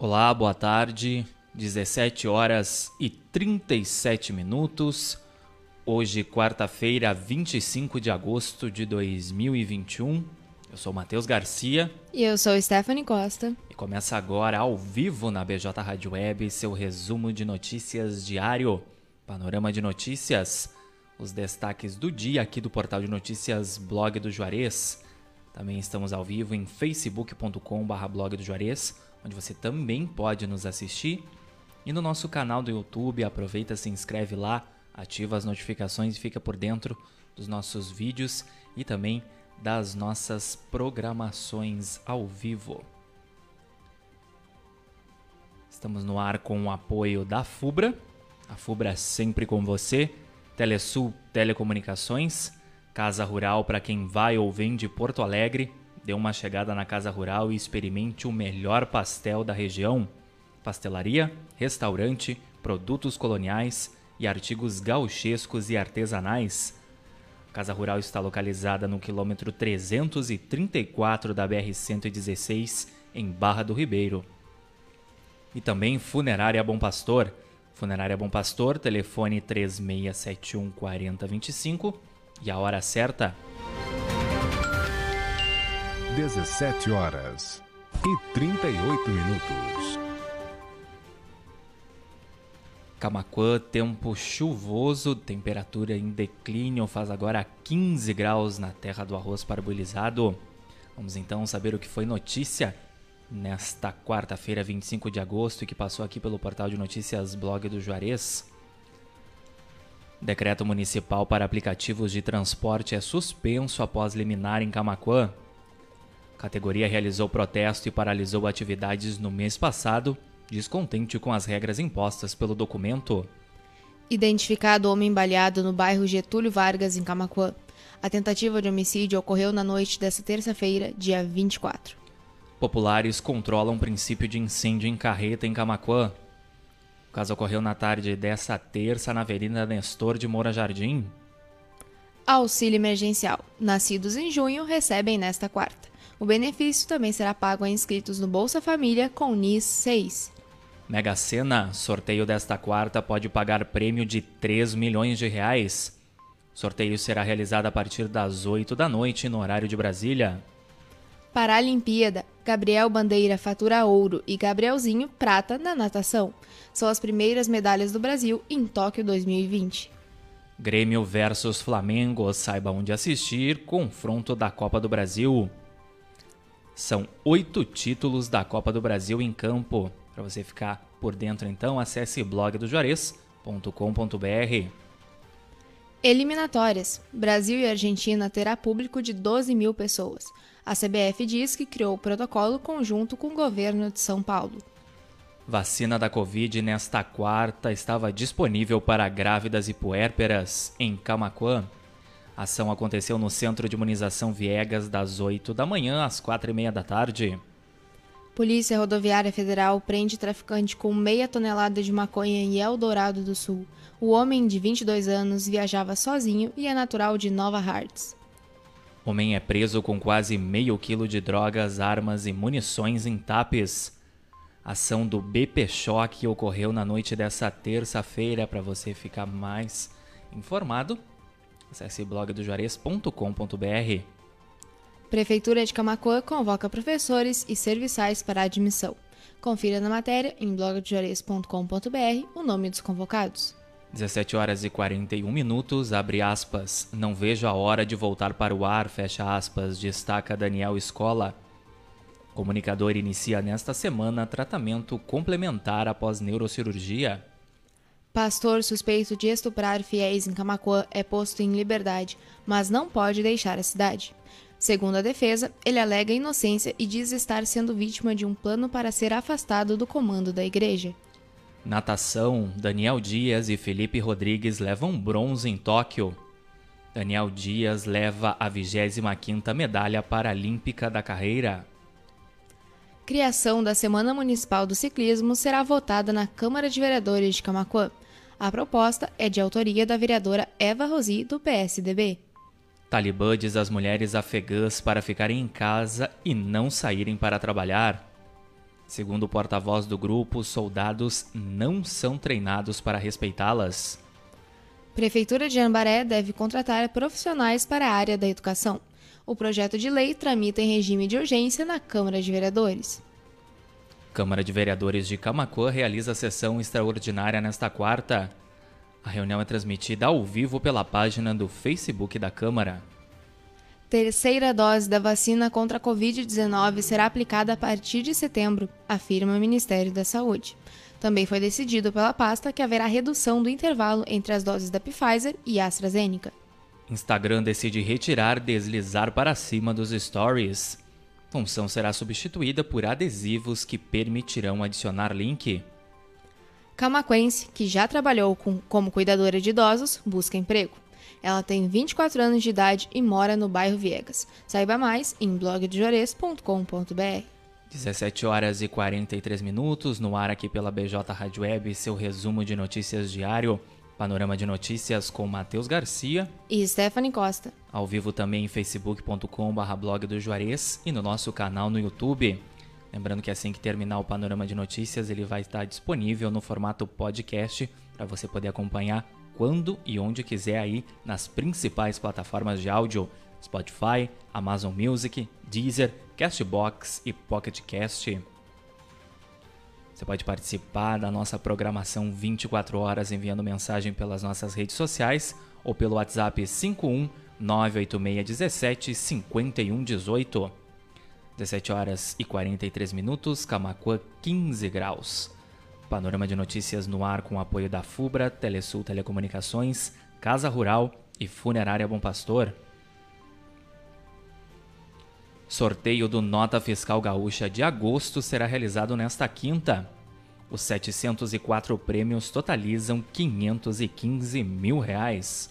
Olá, boa tarde. 17 horas e 37 minutos. Hoje, quarta-feira, 25 de agosto de 2021. Eu sou Matheus Garcia. E eu sou Stephanie Costa. E começa agora, ao vivo na BJ Rádio Web, seu resumo de notícias diário. Panorama de notícias. Os destaques do dia aqui do portal de notícias Blog do Juarez. Também estamos ao vivo em facebook.com/blog do Juarez, onde você também pode nos assistir. E no nosso canal do YouTube, aproveita, se inscreve lá, ativa as notificações e fica por dentro dos nossos vídeos e também das nossas programações ao vivo. Estamos no ar com o apoio da FUBRA, a FUBRA sempre com você, Telesul Telecomunicações, Casa Rural para quem vai ou vem de Porto Alegre, dê uma chegada na Casa Rural e experimente o melhor pastel da região. Pastelaria, restaurante, produtos coloniais e artigos gauchescos e artesanais. Casa Rural está localizada no quilômetro 334 da BR-116, em Barra do Ribeiro. E também Funerária Bom Pastor. Funerária Bom Pastor, telefone 3671 4025 e a hora certa. 17 horas e 38 minutos. Camacuã, tempo chuvoso, temperatura em declínio, faz agora 15 graus na terra do arroz parbolizado. Vamos então saber o que foi notícia nesta quarta-feira, 25 de agosto, e que passou aqui pelo portal de notícias Blog do Juarez. Decreto municipal para aplicativos de transporte é suspenso após liminar em Camacuã. Categoria realizou protesto e paralisou atividades no mês passado descontente com as regras impostas pelo documento. Identificado homem baleado no bairro Getúlio Vargas, em Camacuã. A tentativa de homicídio ocorreu na noite desta terça-feira, dia 24. Populares controlam princípio de incêndio em carreta em Camacuã. O caso ocorreu na tarde dessa terça na Avenida Nestor de Moura Jardim. Auxílio emergencial. Nascidos em junho recebem nesta quarta. O benefício também será pago a inscritos no Bolsa Família com NIS 6. Mega Sena, sorteio desta quarta pode pagar prêmio de 3 milhões de reais. Sorteio será realizado a partir das 8 da noite no horário de Brasília. Paralimpíada, Gabriel Bandeira fatura ouro e Gabrielzinho prata na natação. São as primeiras medalhas do Brasil em Tóquio 2020. Grêmio versus Flamengo, saiba onde assistir, confronto da Copa do Brasil. São oito títulos da Copa do Brasil em campo. Para você ficar por dentro, então, acesse blogdojuarez.com.br. Eliminatórias. Brasil e Argentina terá público de 12 mil pessoas. A CBF diz que criou o protocolo conjunto com o governo de São Paulo. Vacina da Covid nesta quarta estava disponível para grávidas e puérperas em Camacuã. A ação aconteceu no Centro de Imunização Viegas das 8 da manhã às 4 e meia da tarde. Polícia Rodoviária Federal prende traficante com meia tonelada de maconha em Eldorado do Sul. O homem, de 22 anos, viajava sozinho e é natural de Nova Hartz. Homem é preso com quase meio quilo de drogas, armas e munições em Tapes. Ação do BP Choque ocorreu na noite dessa terça-feira. Para você ficar mais informado, acesse blogdojuarez.com.br. Prefeitura de Camacuã convoca professores e serviçais para admissão. Confira na matéria em blogdejores.com.br o nome dos convocados. 17 horas e 41 minutos, abre aspas. Não vejo a hora de voltar para o ar, fecha aspas, destaca Daniel Escola. Comunicador inicia nesta semana tratamento complementar após neurocirurgia. Pastor suspeito de estuprar fiéis em Camacuã é posto em liberdade, mas não pode deixar a cidade. Segundo a defesa, ele alega inocência e diz estar sendo vítima de um plano para ser afastado do comando da igreja. Natação: Daniel Dias e Felipe Rodrigues levam bronze em Tóquio. Daniel Dias leva a 25ª medalha paralímpica da carreira. Criação da Semana Municipal do Ciclismo será votada na Câmara de Vereadores de Camacuã. A proposta é de autoria da vereadora Eva Rosi, do PSDB. Talibã diz às mulheres afegãs para ficarem em casa e não saírem para trabalhar. Segundo o porta-voz do grupo, soldados não são treinados para respeitá-las. Prefeitura de Ambaré deve contratar profissionais para a área da educação. O projeto de lei tramita em regime de urgência na Câmara de Vereadores. Câmara de Vereadores de Camacuã realiza sessão extraordinária nesta quarta. A reunião é transmitida ao vivo pela página do Facebook da Câmara. Terceira dose da vacina contra a Covid-19 será aplicada a partir de setembro, afirma o Ministério da Saúde. Também foi decidido pela pasta que haverá redução do intervalo entre as doses da Pfizer e AstraZeneca. Instagram decide retirar deslizar para cima dos stories. Função será substituída por adesivos que permitirão adicionar link. Camaquense, que já trabalhou com, como cuidadora de idosos, busca emprego. Ela tem 24 anos de idade e mora no bairro Viegas. Saiba mais em blogdejores.com.br. 17 horas e 43 minutos, no ar aqui pela BJ Rádio Web, seu resumo de notícias diário. Panorama de Notícias com Matheus Garcia e Stephanie Costa. Ao vivo também em facebook.com.br blog do Juarez e no nosso canal no YouTube. Lembrando que assim que terminar o Panorama de Notícias, ele vai estar disponível no formato podcast para você poder acompanhar quando e onde quiser aí nas principais plataformas de áudio: Spotify, Amazon Music, Deezer, Castbox e Pocket Cast. Você pode participar da nossa programação 24 horas enviando mensagem pelas nossas redes sociais ou pelo WhatsApp 51 98617 5118. 17 horas e 43 minutos, Camacuã 15 graus. Panorama de notícias no ar com apoio da FUBRA, Telesul Telecomunicações, Casa Rural e Funerária Bom Pastor. Sorteio do Nota Fiscal Gaúcha de agosto será realizado nesta quinta. Os 704 prêmios totalizam 515 mil reais.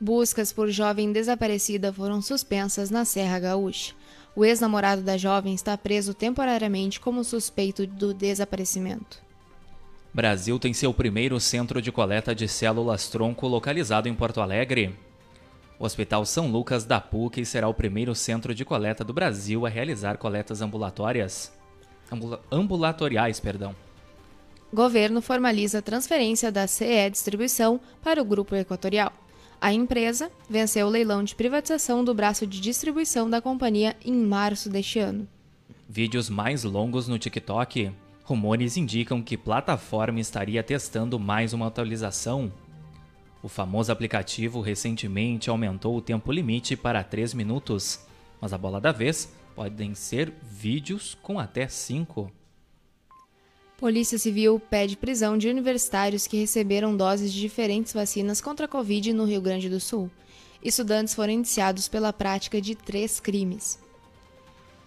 Buscas por jovem desaparecida foram suspensas na Serra Gaúcha. O ex-namorado da jovem está preso temporariamente como suspeito do desaparecimento. Brasil tem seu primeiro centro de coleta de células tronco localizado em Porto Alegre. O Hospital São Lucas da PUC será o primeiro centro de coleta do Brasil a realizar coletas ambulatórias. Ambula ambulatoriais, perdão. Governo formaliza a transferência da CE Distribuição para o Grupo Equatorial. A empresa venceu o leilão de privatização do braço de distribuição da companhia em março deste ano. Vídeos mais longos no TikTok. Rumores indicam que plataforma estaria testando mais uma atualização o famoso aplicativo recentemente aumentou o tempo limite para 3 minutos, mas a bola da vez podem ser vídeos com até 5. Polícia Civil pede prisão de universitários que receberam doses de diferentes vacinas contra a Covid no Rio Grande do Sul. Estudantes foram indiciados pela prática de três crimes.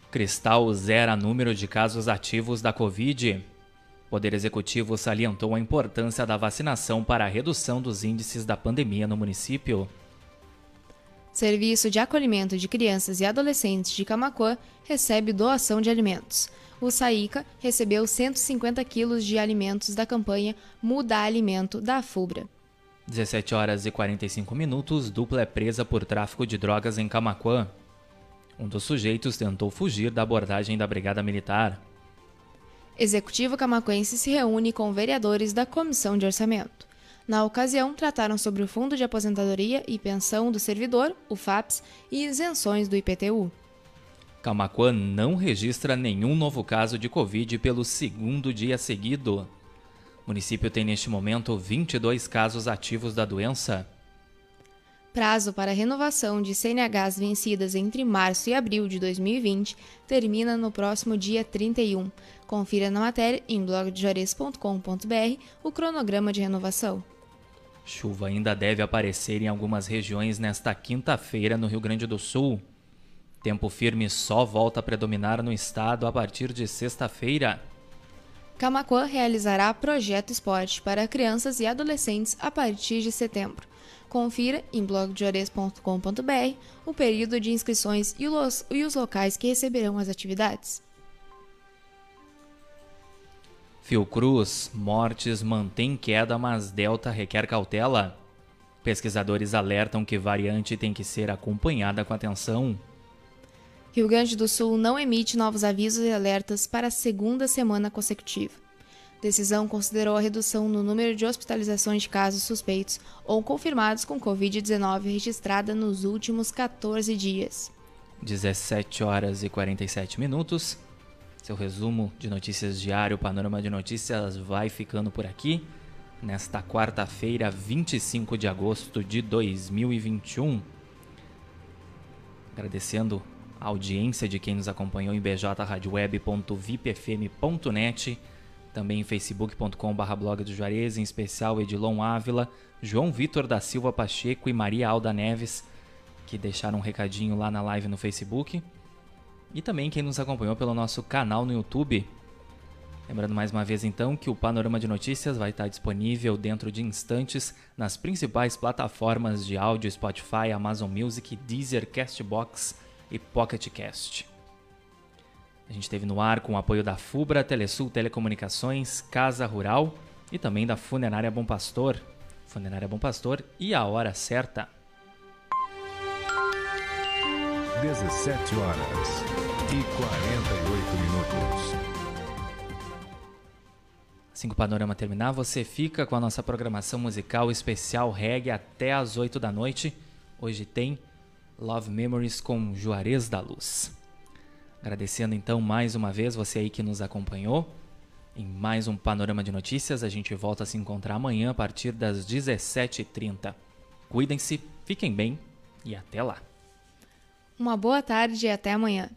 Cristal zera número de casos ativos da Covid. O Poder Executivo salientou a importância da vacinação para a redução dos índices da pandemia no município. Serviço de acolhimento de crianças e adolescentes de Camacuã recebe doação de alimentos. O SAICA recebeu 150 quilos de alimentos da campanha Muda Alimento da FUBRA. 17 horas e 45 minutos, dupla é presa por tráfico de drogas em Camacuã. Um dos sujeitos tentou fugir da abordagem da Brigada Militar. Executivo camacuense se reúne com vereadores da Comissão de Orçamento. Na ocasião, trataram sobre o Fundo de Aposentadoria e Pensão do Servidor, o FAPS, e isenções do IPTU. Camacuã não registra nenhum novo caso de Covid pelo segundo dia seguido. O município tem neste momento 22 casos ativos da doença. Prazo para renovação de CNHs vencidas entre março e abril de 2020 termina no próximo dia 31. Confira na matéria em blogdejores.com.br o cronograma de renovação. Chuva ainda deve aparecer em algumas regiões nesta quinta-feira no Rio Grande do Sul. Tempo firme só volta a predominar no estado a partir de sexta-feira. Camacuã realizará projeto esporte para crianças e adolescentes a partir de setembro. Confira em blogdeores.com.br o período de inscrições e os, e os locais que receberão as atividades. Fiocruz, mortes mantém queda, mas Delta requer cautela. Pesquisadores alertam que variante tem que ser acompanhada com atenção. Rio Grande do Sul não emite novos avisos e alertas para a segunda semana consecutiva. Decisão considerou a redução no número de hospitalizações de casos suspeitos ou confirmados com Covid-19 registrada nos últimos 14 dias. 17 horas e 47 minutos. Seu resumo de notícias diário, Panorama de Notícias, vai ficando por aqui. Nesta quarta-feira, 25 de agosto de 2021. Agradecendo a audiência de quem nos acompanhou em bjradioweb.vipfm.net, também em facebook.com.br blog do Juarez, em especial Edilon Ávila, João Vitor da Silva Pacheco e Maria Alda Neves, que deixaram um recadinho lá na live no Facebook. E também quem nos acompanhou pelo nosso canal no YouTube. Lembrando mais uma vez então que o Panorama de Notícias vai estar disponível dentro de instantes nas principais plataformas de áudio Spotify, Amazon Music, Deezer, Castbox e Pocket Cast. A gente esteve no ar com o apoio da Fubra, Telesul Telecomunicações, Casa Rural e também da Funerária Bom Pastor. Funerária Bom Pastor e a hora certa. 17 horas e 48 minutos. Assim que o panorama terminar, você fica com a nossa programação musical especial reggae até às 8 da noite. Hoje tem Love Memories com Juarez da Luz. Agradecendo então mais uma vez você aí que nos acompanhou em mais um Panorama de Notícias. A gente volta a se encontrar amanhã a partir das 17h30. Cuidem-se, fiquem bem e até lá. Uma boa tarde e até amanhã.